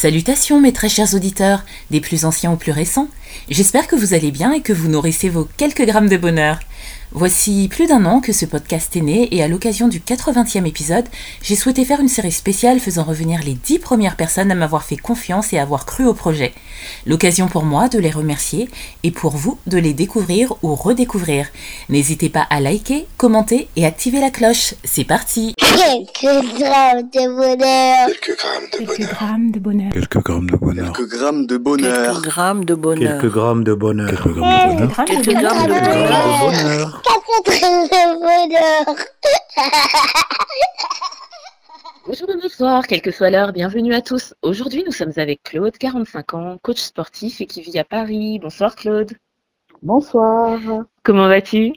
Salutations mes très chers auditeurs, des plus anciens aux plus récents. J'espère que vous allez bien et que vous nourrissez vos quelques grammes de bonheur. Voici plus d'un an que ce podcast est né et à l'occasion du 80e épisode, j'ai souhaité faire une série spéciale faisant revenir les 10 premières personnes à m'avoir fait confiance et avoir cru au projet. L'occasion pour moi de les remercier et pour vous de les découvrir ou redécouvrir. N'hésitez pas à liker, commenter et activer la cloche. C'est parti Quelques grammes de bonheur. Quelques grammes de bonheur. Quelques grammes de bonheur. Quelques grammes de bonheur. Quelques grammes de bonheur. Quelques grammes de bonheur. Quelques grammes de bonheur. Quelques grammes de bonheur. Bonheur. Bonjour ou bonsoir, quelle que soit l'heure, bienvenue à tous. Aujourd'hui, nous sommes avec Claude, 45 ans, coach sportif et qui vit à Paris. Bonsoir Claude. Bonsoir, Comment vas-tu?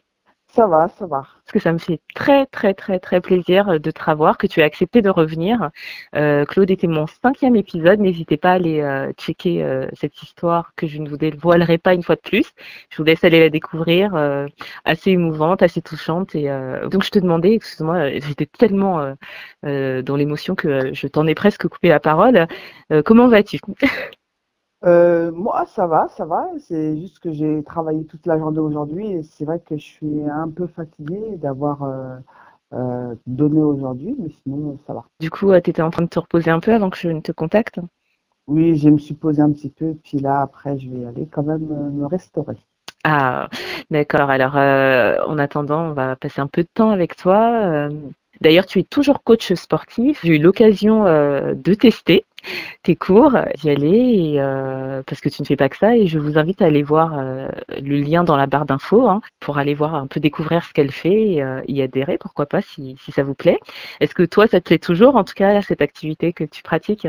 Ça va, ça va. Parce que ça me fait très très très très plaisir de te revoir, que tu aies accepté de revenir. Euh, Claude était mon cinquième épisode, n'hésitez pas à aller euh, checker euh, cette histoire que je ne vous dévoilerai pas une fois de plus. Je vous laisse aller la découvrir, euh, assez émouvante, assez touchante. Et euh, donc je te demandais, excuse-moi, euh, j'étais tellement euh, euh, dans l'émotion que euh, je t'en ai presque coupé la parole. Euh, comment vas-tu? Euh, moi, ça va, ça va. C'est juste que j'ai travaillé toute la journée aujourd'hui et c'est vrai que je suis un peu fatiguée d'avoir euh, euh, donné aujourd'hui, mais sinon, ça va. Du coup, tu étais en train de te reposer un peu avant que je ne te contacte? Oui, je me suis posée un petit peu, puis là, après, je vais aller quand même me restaurer. Ah, d'accord. Alors, en attendant, on va passer un peu de temps avec toi. D'ailleurs, tu es toujours coach sportif. J'ai eu l'occasion euh, de tester tes cours, d'y aller, et, euh, parce que tu ne fais pas que ça. Et je vous invite à aller voir euh, le lien dans la barre d'infos hein, pour aller voir un peu découvrir ce qu'elle fait et euh, y adhérer, pourquoi pas, si, si ça vous plaît. Est-ce que toi, ça te plaît toujours, en tout cas, cette activité que tu pratiques?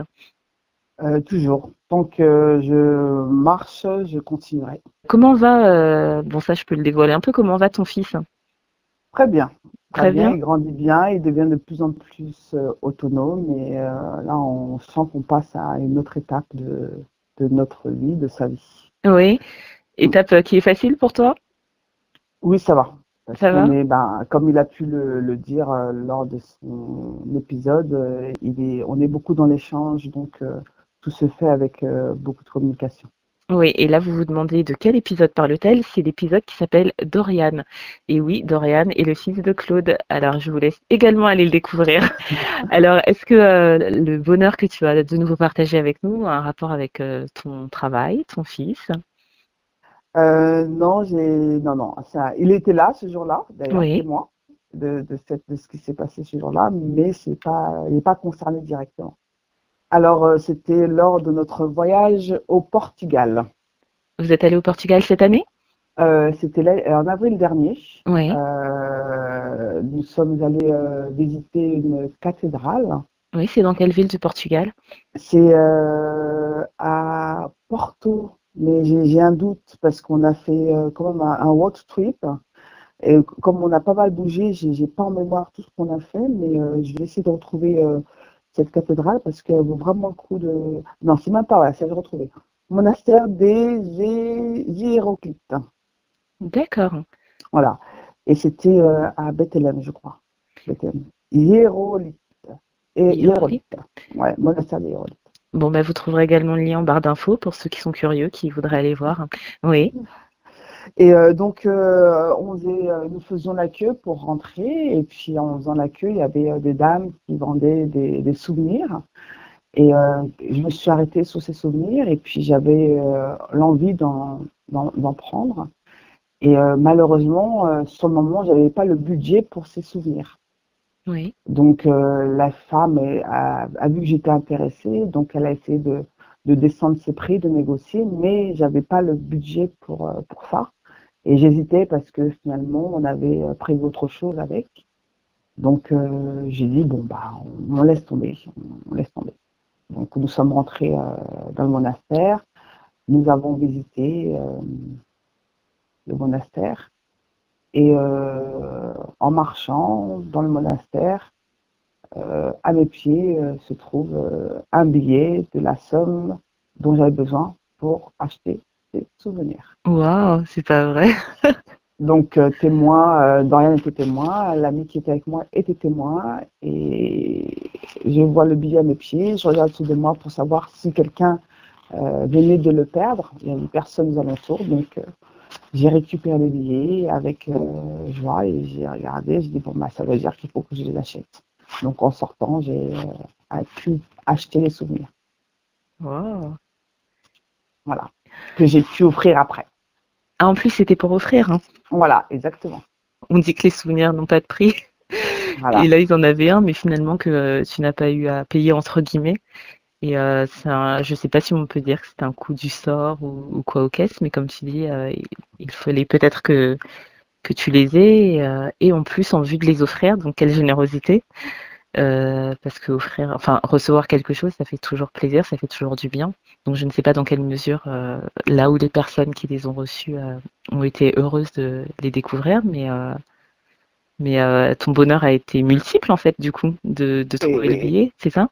Toujours. Tant que je marche, je continuerai. Comment va, bon ça je peux le dévoiler un peu, comment va ton fils? Très bien. Très bien. Il grandit bien, il devient de plus en plus euh, autonome et euh, là, on sent qu'on passe à une autre étape de, de notre vie, de sa vie. Oui. Étape qui est facile pour toi? Oui, ça va. Parce Ça va? est, ben, comme il a pu le, le dire euh, lors de son épisode, euh, il est, on est beaucoup dans l'échange, donc euh, tout se fait avec beaucoup de communication. Oui, et là vous vous demandez de quel épisode parle-t-elle? C'est l'épisode qui s'appelle Dorian. Et oui, Dorian est le fils de Claude. Alors je vous laisse également aller le découvrir. Alors est-ce que euh, le bonheur que tu as de nouveau partagé avec nous a un rapport avec euh, ton travail, ton fils? Euh, non, j'ai, non, non, ça, il était là ce jour-là, d'ailleurs, Oui. témoin de, de, cette, de ce qui s'est passé ce jour-là, mais c'est pas, il n'est pas concerné directement. Alors, euh, c'était lors de notre voyage au Portugal. Vous êtes allé au Portugal cette année? Euh, c'était là- en avril dernier. Oui. Euh, nous sommes allés euh, visiter une cathédrale. Oui, c'est dans quelle ville du Portugal? C'est euh, à Porto, mais j'ai un doute parce qu'on a fait euh, quand même un, un road trip. Et comme on a pas mal bougé, j'ai pas en mémoire tout ce qu'on a fait, mais euh, je vais essayer de retrouver euh, cette cathédrale parce qu'elle vaut vraiment le coup de. Non, c'est même pas vrai, c'est de retrouver. Monastère des Hiéroclites. D'accord. Voilà. Et c'était euh, à Bethléem, je crois. Bethléem. Hiérolite. Et Hiérolite. Ouais, monastère des Hiérolites. Bon, bah, vous trouverez également le lien en barre d'infos pour ceux qui sont curieux, qui voudraient aller voir. Oui. Et euh, donc, euh, on faisait, euh, nous faisions la queue pour rentrer. Et puis, en faisant la queue, il y avait des dames qui vendaient des, des souvenirs. Et je me suis arrêtée sur ces souvenirs. Et puis, j'avais l'envie d'en prendre. Et euh, malheureusement, euh, sur le moment, je n'avais pas le budget pour ces souvenirs. Oui. Donc, euh, la femme a, a vu que j'étais intéressée. Donc, elle a essayé de, de descendre ses prix, de négocier. Mais j'avais pas le budget pour, pour ça. Et j'hésitais parce que finalement, on avait euh, prévu autre chose avec. Donc, euh, j'ai dit, bon, bah, on, laisse tomber. On laisse tomber. Donc, nous sommes rentrés euh, dans le monastère. Nous avons visité le monastère. Et en marchant dans le monastère, à mes pieds se trouve un billet de la somme dont j'avais besoin pour acheter souvenirs. Waouh, c'est pas vrai. Donc, euh, témoin, euh, Dorian était témoin, l'ami qui était avec moi était témoin, et je vois le billet à mes pieds, je regarde sous de moi pour savoir si quelqu'un euh, venait de le perdre. Il y avait personne aux alentours, donc j'ai récupéré les billets avec joie et j'ai regardé, j'ai dit bon bah ça veut dire qu'il faut que je les achète. Donc en sortant, j'ai pu acheter les souvenirs, Wow. voilà, que j'ai pu offrir après. Ah, en plus, c'était pour offrir. hein. Voilà, exactement. On dit que les souvenirs n'ont pas de prix. Voilà. Et là, ils en avaient un, mais finalement que euh, tu n'as pas eu à payer entre guillemets. Et euh, un- je sais pas si on peut dire que c'est un coup du sort ou, ou quoi aux caisses, mais comme tu dis, euh, il, il fallait peut-être que, que tu les aies, et, euh, et en plus en vue de les offrir, donc quelle générosité. Euh, parce que offrir, enfin recevoir quelque chose, ça fait toujours plaisir, ça fait toujours du bien. Donc je ne sais pas dans quelle mesure, euh, là où les personnes qui les ont reçus euh, ont été heureuses de les découvrir, mais mais ton bonheur a été multiple en fait du coup de, de trouver le Et- billet, c'est ça?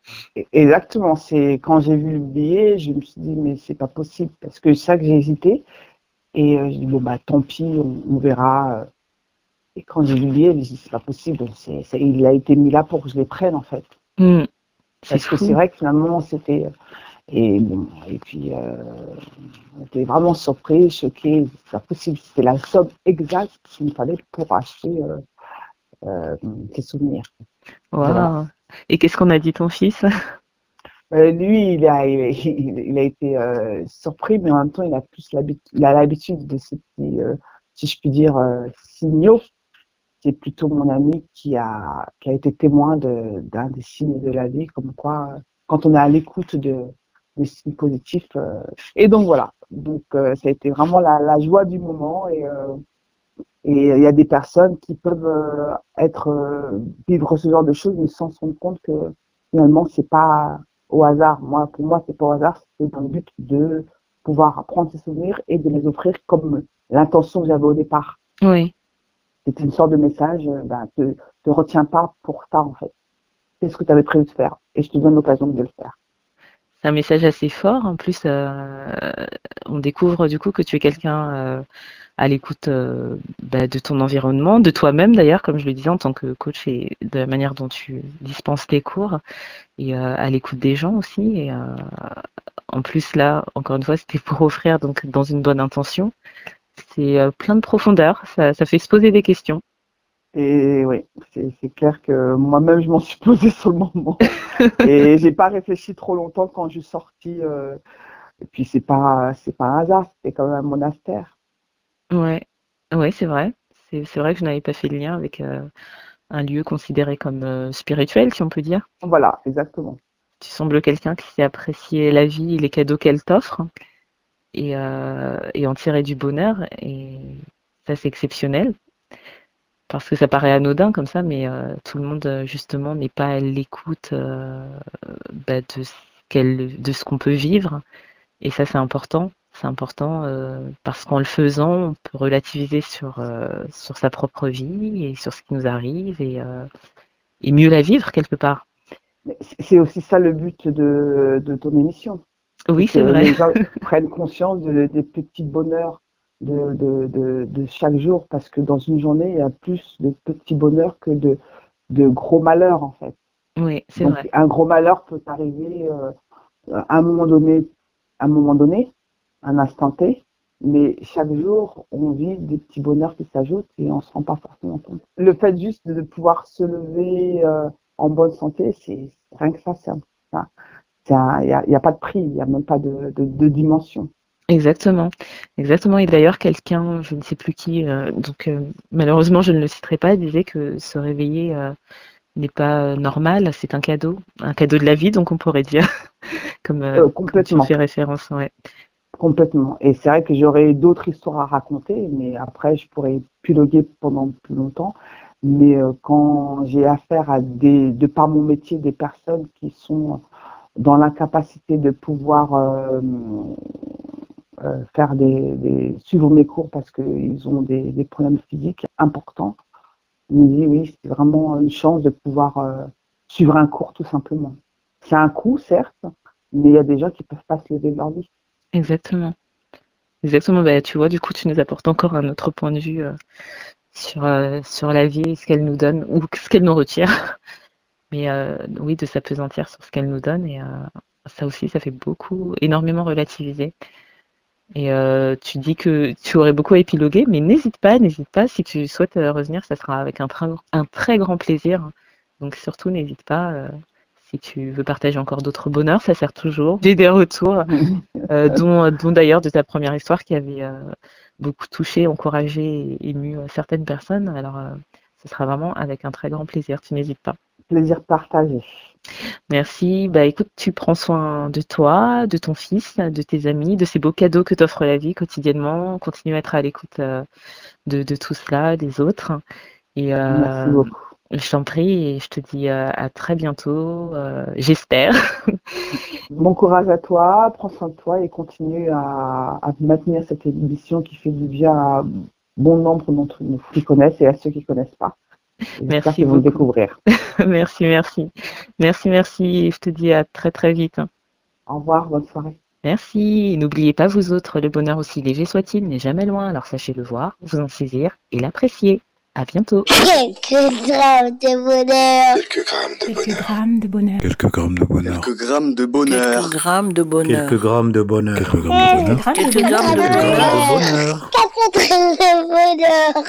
Exactement. C'est quand j'ai vu le billet, je me suis dit mais c'est pas possible parce que c'est ça que j'ai hésité et je dis bon bah tant pis, on, on verra. Euh. Et quand je me suis dit c'est pas possible. Il a été mis là pour que je les prenne en fait. C'est Parce que c'est vrai que finalement c'était et bon et puis euh, on était vraiment surpris, choqués. C'est pas possible. C'était la somme exacte qu'il me fallait pour acheter euh, euh, ces souvenirs. Waouh. Voilà. Et qu'est-ce qu'on a dit ton fils? Euh, lui, il a, il, a- il- il a été euh, surpris, mais en même temps, il a plus l'habitude, de ces petits, euh, si je puis dire, euh, signaux. C'est plutôt mon ami qui a, qui a été témoin de- d'un des signes de la vie, comme quoi, quand on est à l'écoute de, des signes positifs. euh, et donc voilà. Donc euh, ça a été vraiment la, joie du moment et euh, et il y a des personnes qui peuvent être vivre ce genre de choses, mais sans se rendre compte que finalement c'est pas au hasard. Moi, pour moi, c'est pas au hasard, c'est dans le but de pouvoir apprendre ces souvenirs et de les offrir comme l'intention que j'avais au départ. Oui. C'était une sorte de message, ben, te, te retiens pas pour ça en fait. C'est ce que tu avais prévu de faire et je te donne l'occasion de le faire. C'est un message assez fort. En plus, euh, on découvre du coup que tu es quelqu'un euh, à l'écoute bah, de ton environnement, de toi-même d'ailleurs, comme je le disais en tant que coach et de la manière dont tu dispenses tes cours et à l'écoute des gens aussi. Et en plus là, encore une fois, c'était pour offrir donc dans une bonne intention. C'est euh, plein de profondeur. Ça, ça fait se poser des questions. Et oui, c'est clair que moi-même, je m'en suis posé sur le moment. et j'ai pas réfléchi trop longtemps quand je suis sortie. euh, et puis, c'est pas, c'est pas un hasard, c'était quand même un monastère. Ouais, ouais, c'est vrai. C'est c'est vrai que je n'avais pas fait le lien avec euh, un lieu considéré comme euh, spirituel, si on peut dire. Voilà, exactement. Tu sembles quelqu'un qui sait apprécier la vie et les cadeaux qu'elle t'offre et, euh, et en tirer du bonheur. Et ça, c'est exceptionnel. Parce que ça paraît anodin comme ça, mais euh, tout le monde, euh, justement, n'est pas à l'écoute euh, bah, de ce de ce qu'on peut vivre. Et ça, c'est important. C'est important euh, parce qu'en le faisant, on peut relativiser sur, euh, sur sa propre vie et sur ce qui nous arrive et, et mieux la vivre quelque part. C'est aussi ça le but de, de ton émission. Oui, c'est vrai. les gens prennent conscience de- des petits bonheurs de, de, de, de chaque jour, parce que dans une journée, il y a plus de petits bonheurs que de, de gros malheurs, en fait. Oui, c'est vrai. un gros malheur peut arriver euh, à un moment donné, à un moment donné, un instant T, mais chaque jour, on vit des petits bonheurs qui s'ajoutent et on se rend pas forcément compte. Le fait juste de pouvoir se lever euh, en bonne santé, c'est rien que ça, c'est un- ça- c'est un- il n'y a, pas de prix, il n'y a même pas de, de, de dimension. Exactement. Exactement. Et d'ailleurs, quelqu'un, je ne sais plus qui, euh, donc euh, malheureusement, je ne le citerai pas, disait que se réveiller euh, n'est pas normal, c'est un cadeau, un cadeau de la vie, donc on pourrait dire, comme, Euh, comme tu complètement. fais référence. Ouais. Complètement. Et c'est vrai que j'aurais d'autres histoires à raconter, mais après, je pourrais piloguer pendant plus longtemps. Mais quand j'ai affaire à des, de par mon métier, des personnes qui sont dans l'incapacité de pouvoir euh, euh, faire des, suivre mes cours parce qu'ils ont des, problèmes physiques importants, je me dis oui, c'est vraiment une chance de pouvoir euh, suivre un cours tout simplement. C'est un coût, certes, mais il y a des gens qui peuvent pas se lever de leur lit. Exactement. Exactement, bah, tu vois, du coup, tu nous apportes encore un autre point de vue sur, sur la vie, ce qu'elle nous donne ou ce qu'elle nous retire. Mais euh, oui, de s'apesantir sur ce qu'elle nous donne. Et ça aussi, ça fait beaucoup, énormément relativiser. Et tu dis que tu aurais beaucoup à épiloguer, mais n'hésite pas, n'hésite pas. Si tu souhaites revenir, ça sera avec un, un très grand plaisir. Donc surtout, n'hésite pas si tu veux partager encore d'autres bonheurs, ça sert toujours. J'ai des retours, euh, dont, dont d'ailleurs de ta première histoire qui avait euh, beaucoup touché, encouragé et ému euh, certaines personnes. Alors, ce sera vraiment avec un très grand plaisir. Tu n'hésites pas. Plaisir partagé. Merci. Bah écoute, tu prends soin de toi, de ton fils, de tes amis, de ces beaux cadeaux que t'offre la vie quotidiennement. Continue à être à l'écoute de, de, tout cela, des autres. Et, Merci beaucoup. Je t'en prie et je te dis euh, à très bientôt, euh, j'espère. Bon courage à toi, prends soin de toi et continue à, maintenir cette émission qui fait du bien à bon nombre d'entre nous qui connaissent et à ceux qui ne connaissent pas. Merci vous le découvrir. merci, merci. Merci, merci. Je te dis à très très vite. Au revoir, bonne soirée. Merci. N'oubliez pas vous autres, le bonheur aussi léger soit-il n'est jamais loin, alors sachez le voir, vous en saisir et l'apprécier. À bientôt. Quelques grammes de bonheur. Quelques grammes de bonheur. Quelques grammes de bonheur. Quelques grammes de bonheur. Quelques grammes de bonheur. Quelques grammes de bonheur. Quelques grammes de bonheur. Quelques grammes de bonheur. Quelques grammes de bonheur.